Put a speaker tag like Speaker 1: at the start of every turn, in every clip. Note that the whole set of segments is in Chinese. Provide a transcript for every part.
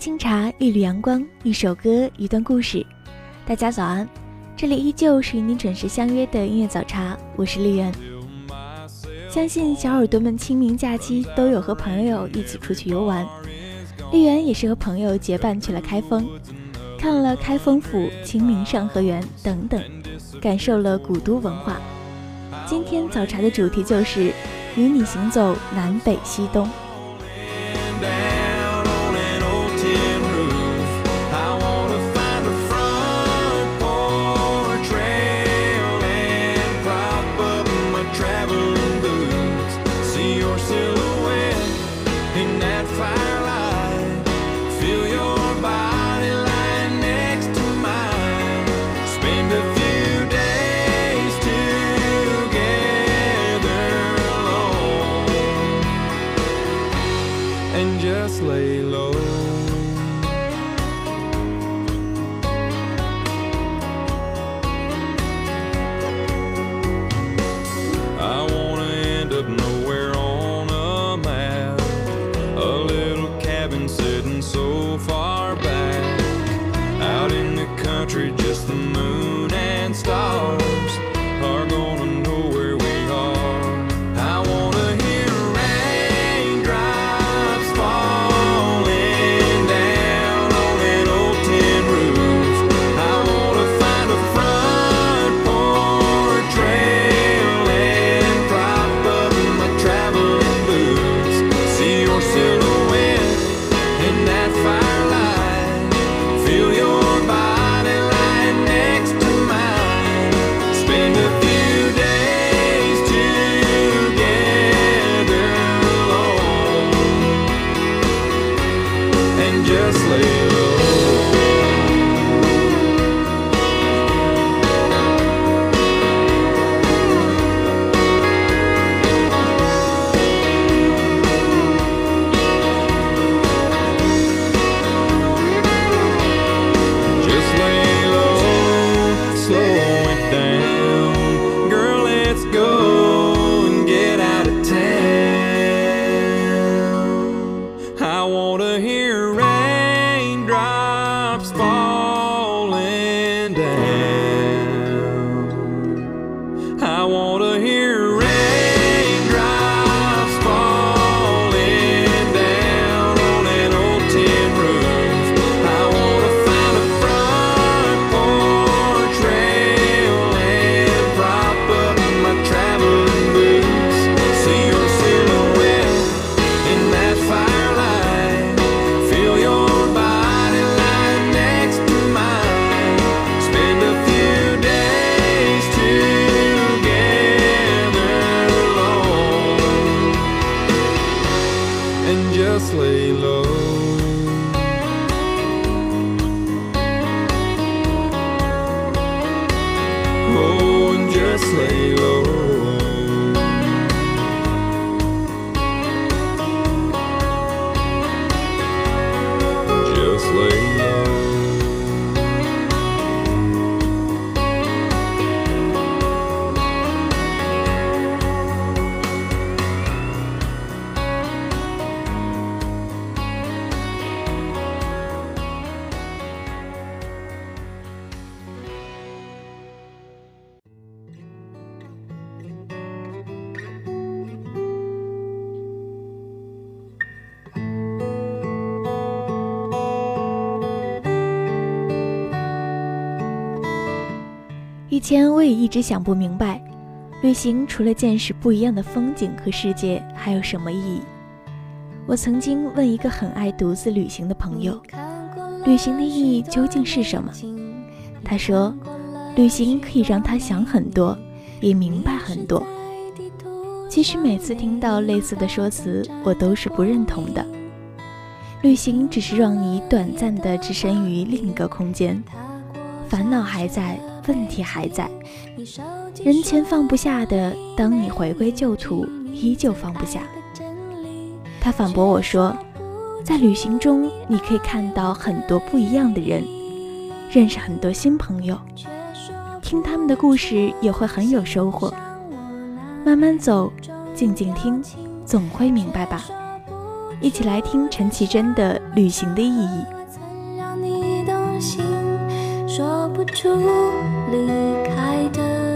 Speaker 1: 清茶，一缕阳光，一首歌，一段故事。大家早安，这里依旧是与你准时相约的音乐早茶，我是丽媛。相信小耳朵们清明假期都有和朋友一起出去游玩，丽媛也是和朋友结伴去了开封，看了开封府、清明上河园等等，感受了古都文化。今天早茶的主题就是与你行走南北西东。
Speaker 2: 以前我也一直想不明白，旅行除了见识不一样的风景和世界，还有什么意义？我曾经问一个很爱独自旅行的朋友，旅行的意义究竟是什么？他说，旅行可以让他想很多，也明白很多。其实每次听到类似的说辞，我都是不认同的。旅行只是让你短暂的置身于另一个空间，烦恼还在。问题还在，人前放不下的，当你回归旧土，依旧放不下。他反驳我说，在旅行中，你可以看到很多不一样的人，认识很多新朋友，听他们的故事也会很有收获。慢慢走，静静听，总会明白吧。一起来听陈绮贞的《旅行的意义》。
Speaker 3: 说不出离开的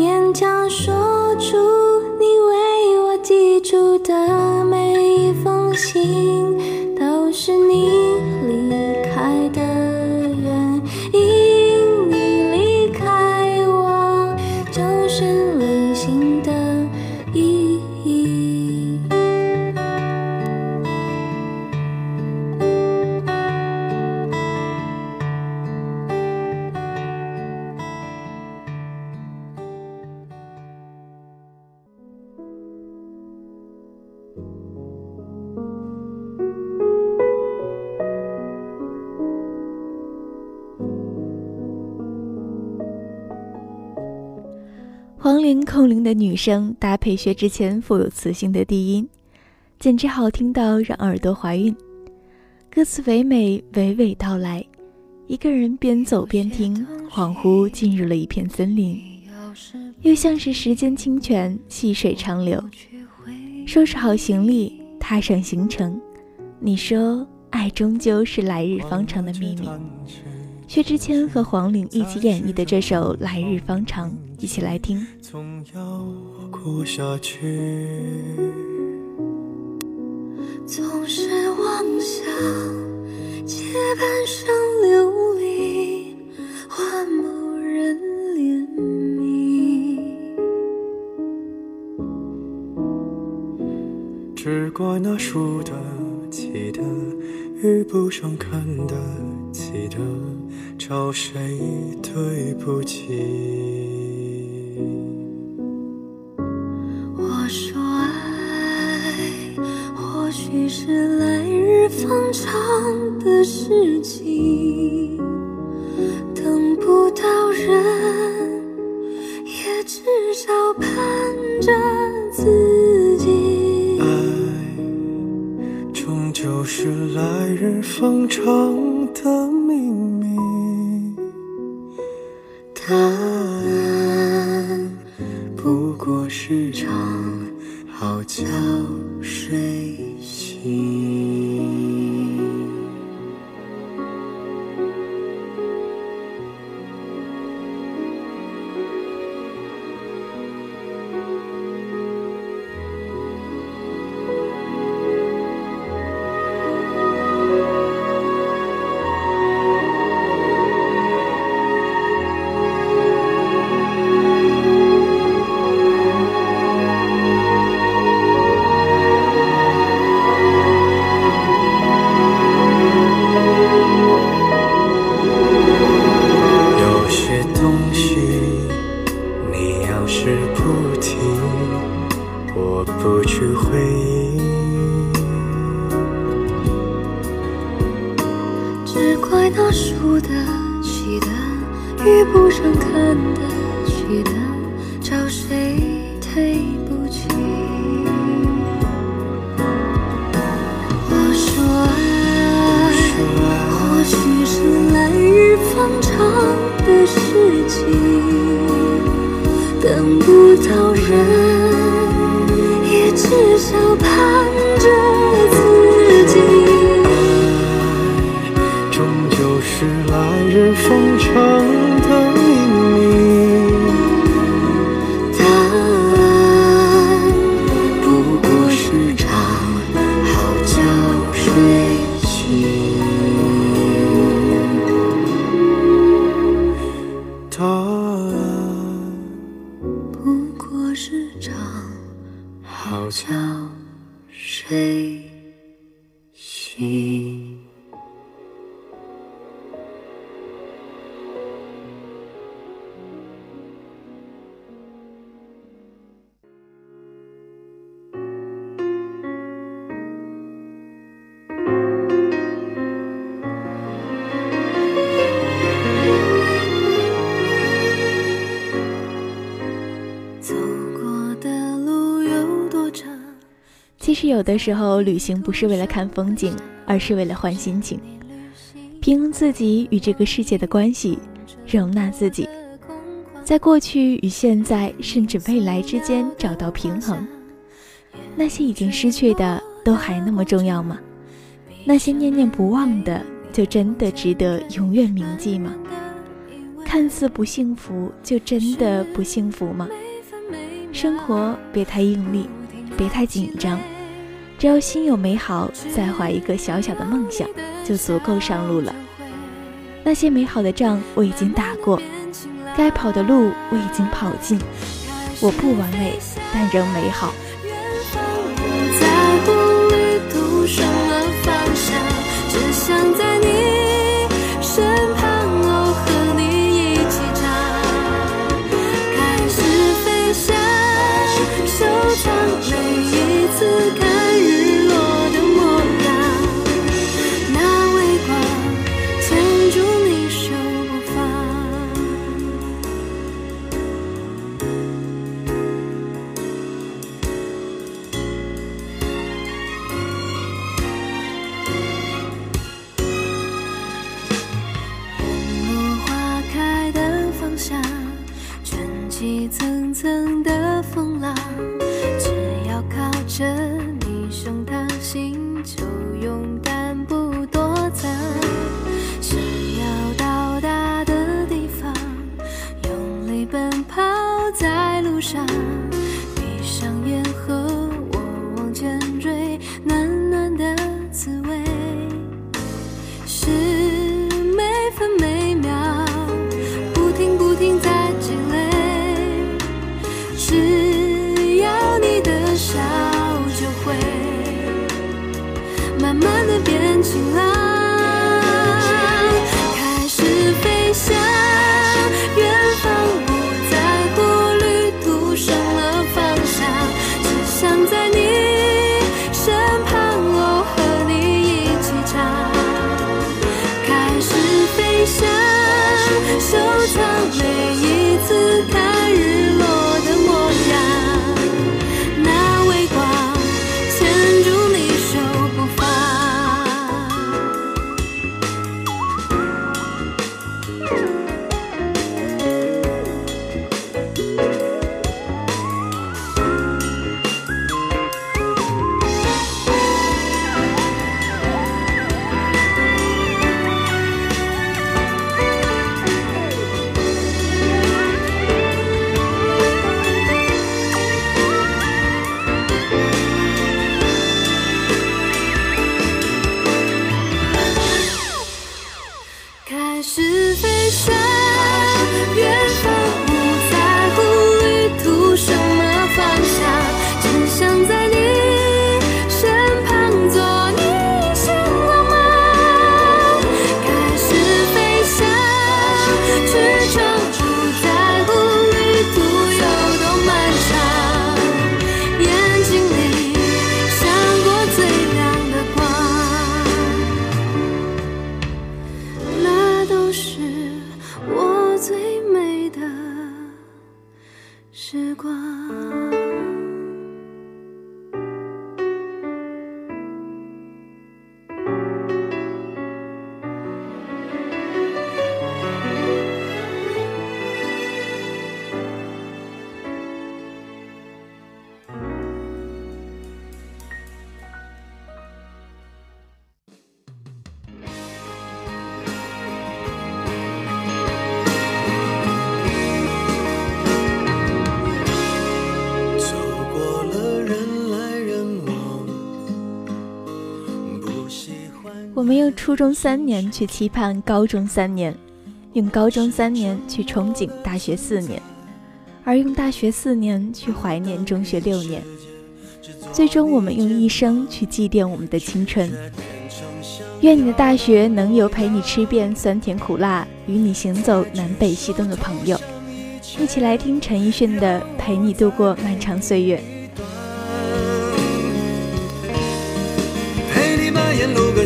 Speaker 3: 勉强说出你为我寄出的每一封信，都是你
Speaker 2: 空灵的女声搭配薛之谦富有磁性的低音，简直好听到让耳朵怀孕。歌词唯美，娓娓道来，一个人边走边听，恍惚进入了一片森林，又像是时间清泉，细水长流。收拾好行李，踏上行程。你说，爱终究是来日方长的秘密。薛之谦和黄龄一起演绎的这首《来日方长》，一起来听。
Speaker 4: 总要过下去，
Speaker 3: 总是妄想借半生流离换某人怜悯，
Speaker 4: 只怪那输得起的遇不上看得起的。找谁对不起
Speaker 3: 我说爱或许是来日方长的事情等不到人也至少盼着自己。
Speaker 5: 爱终究是来日方长
Speaker 3: 有
Speaker 2: 的时候，旅行不是为了看风景，而是为了换心情，平衡自己与这个世界的关系，容纳自己，在过去与现在，甚至未来之间找到平衡。那些已经失去的，都还那么重要吗？那些念念不忘的，就真的值得永远铭记吗？看似不幸福，就真的不幸福吗？生活别太用力，别太紧张，只要心有美好，再怀一个小小的梦想，就足够上路了。那些美好的仗我已经打过，该跑的路我已经跑尽。我不完美，但仍美好。
Speaker 3: 不在乎旅途什么方向，只想在你只要你的笑，就会慢慢的
Speaker 4: 变晴
Speaker 2: 朗。们用初中三年去期盼高中三年，用高中三年去憧憬大学四年，而用大学四年去怀念中学六年。最终，我们用一生去祭奠我们的青春。愿你的大学能有陪你吃遍酸甜苦辣，与你行走南北西东的朋友。一起来听陈奕迅的《陪你度过漫长岁月》。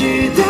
Speaker 4: 期待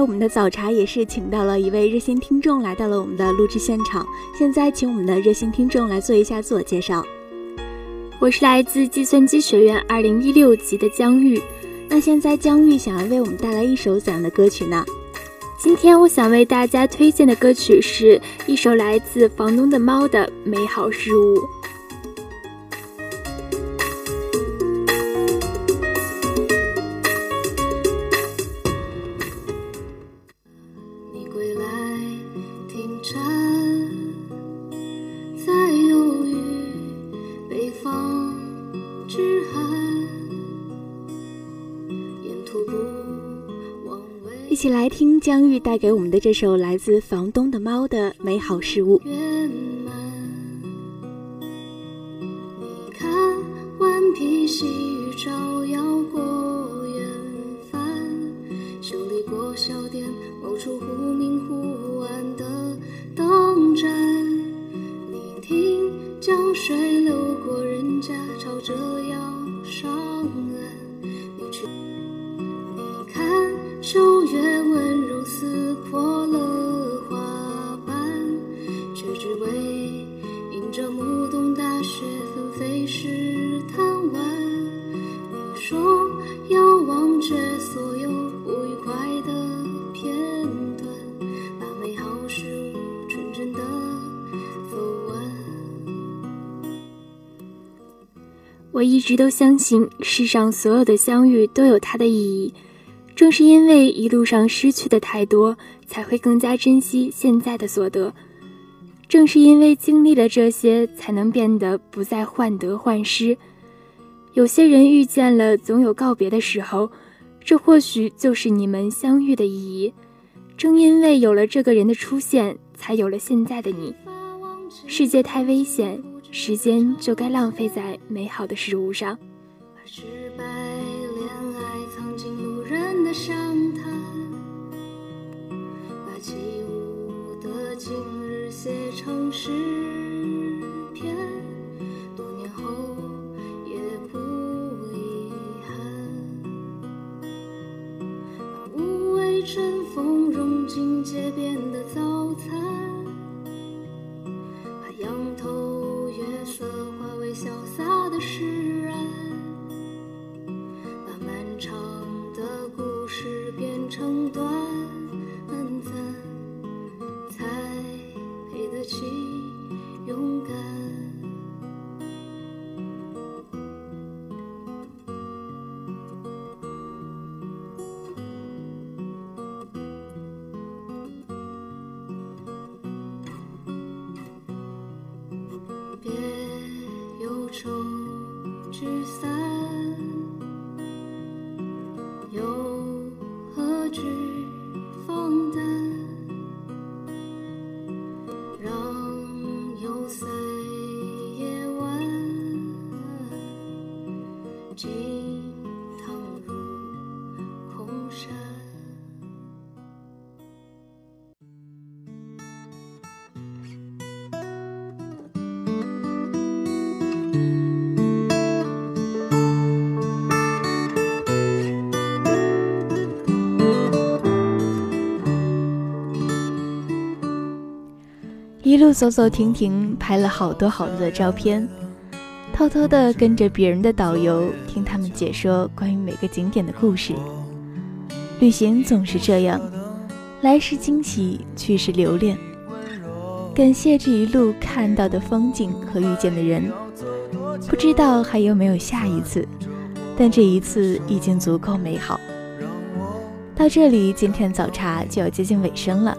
Speaker 4: 我
Speaker 3: 们的早茶也是请到了一位热心听众来到了我们的录制现场。现在，请我们的热心听众来做一下自我介绍。
Speaker 6: 我是来自计算机学院二零一六级的江玉。
Speaker 3: 那现在，江玉想要为我们带来一首怎样的歌曲呢？
Speaker 6: 今天我想为大家推荐的歌曲是一首来自房东的猫的《美好事物》。
Speaker 3: 来听姜玉带给我们的这首来自房东的猫的美好事物。
Speaker 6: 一直都相信，世上所有的相遇都有它的意义。正是因为一路上失去的太多，才会更加珍惜现在的所得。正是因为经历了这些，才能变得不再患得患失。有些人遇见了，总有告别的时候，这或许就是你们相遇的意义。正因为有了这个人的出现，才有了现在的你。世界太危险，时间就该浪费在美好的事物上，
Speaker 7: 把失败、恋爱藏进路人的伤。他把起舞的
Speaker 2: 轻。路走走停停，拍了好多好多的照片，偷偷的跟着别人的导游，听他们解说关于每个景点的故事。旅行总是这样，来时惊喜，去时留恋。感谢这一路看到的风景和遇见的人，不知道还有没有下一次，但这一次已经足够美好。到这里，今天早茶就要接近尾声了。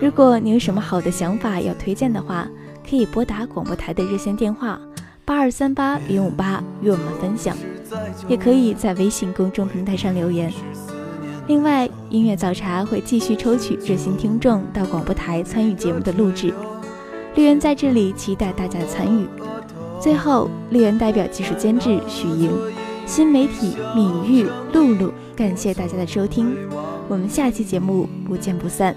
Speaker 2: 如果你有什么好的想法要推荐的话，可以拨打广播台的热线电话八二三八零五八与我们分享，也可以在微信公众平台上留言。另外，音乐早茶会继续抽取热心听众到广播台参与节目的录制，绿园在这里期待大家的参与。最后，绿园代表技术监制许莹，新媒体敏玉露露，感谢大家的收听，我们下期节目不见不散。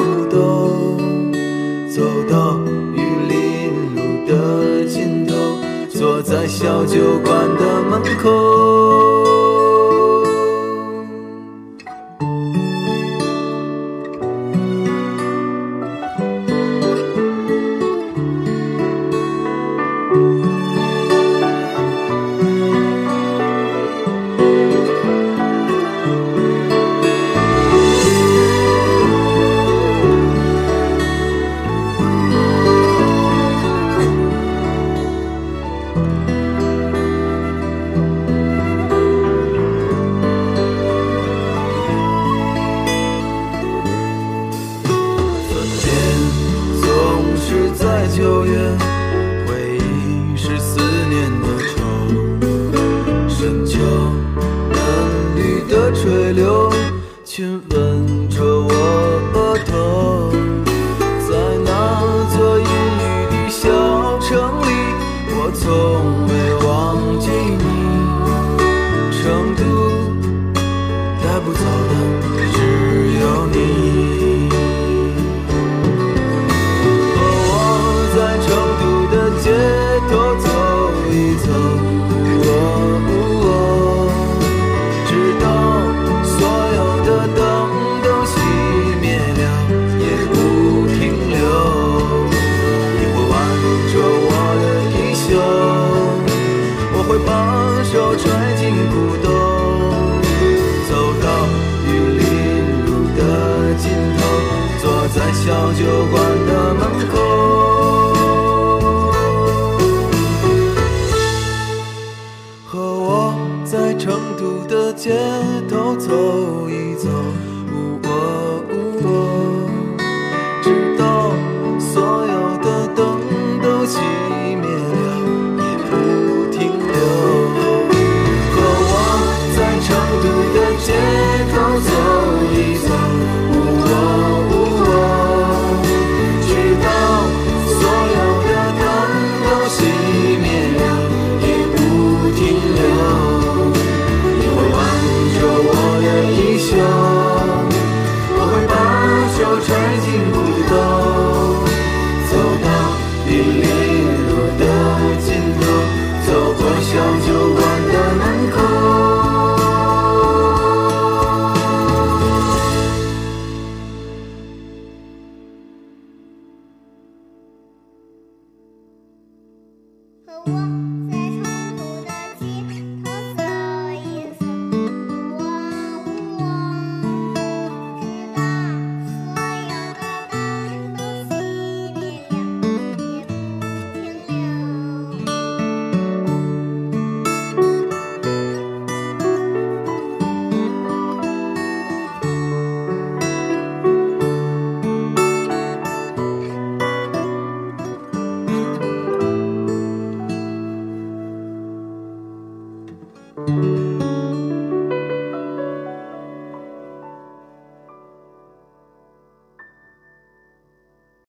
Speaker 8: 酒馆的门口。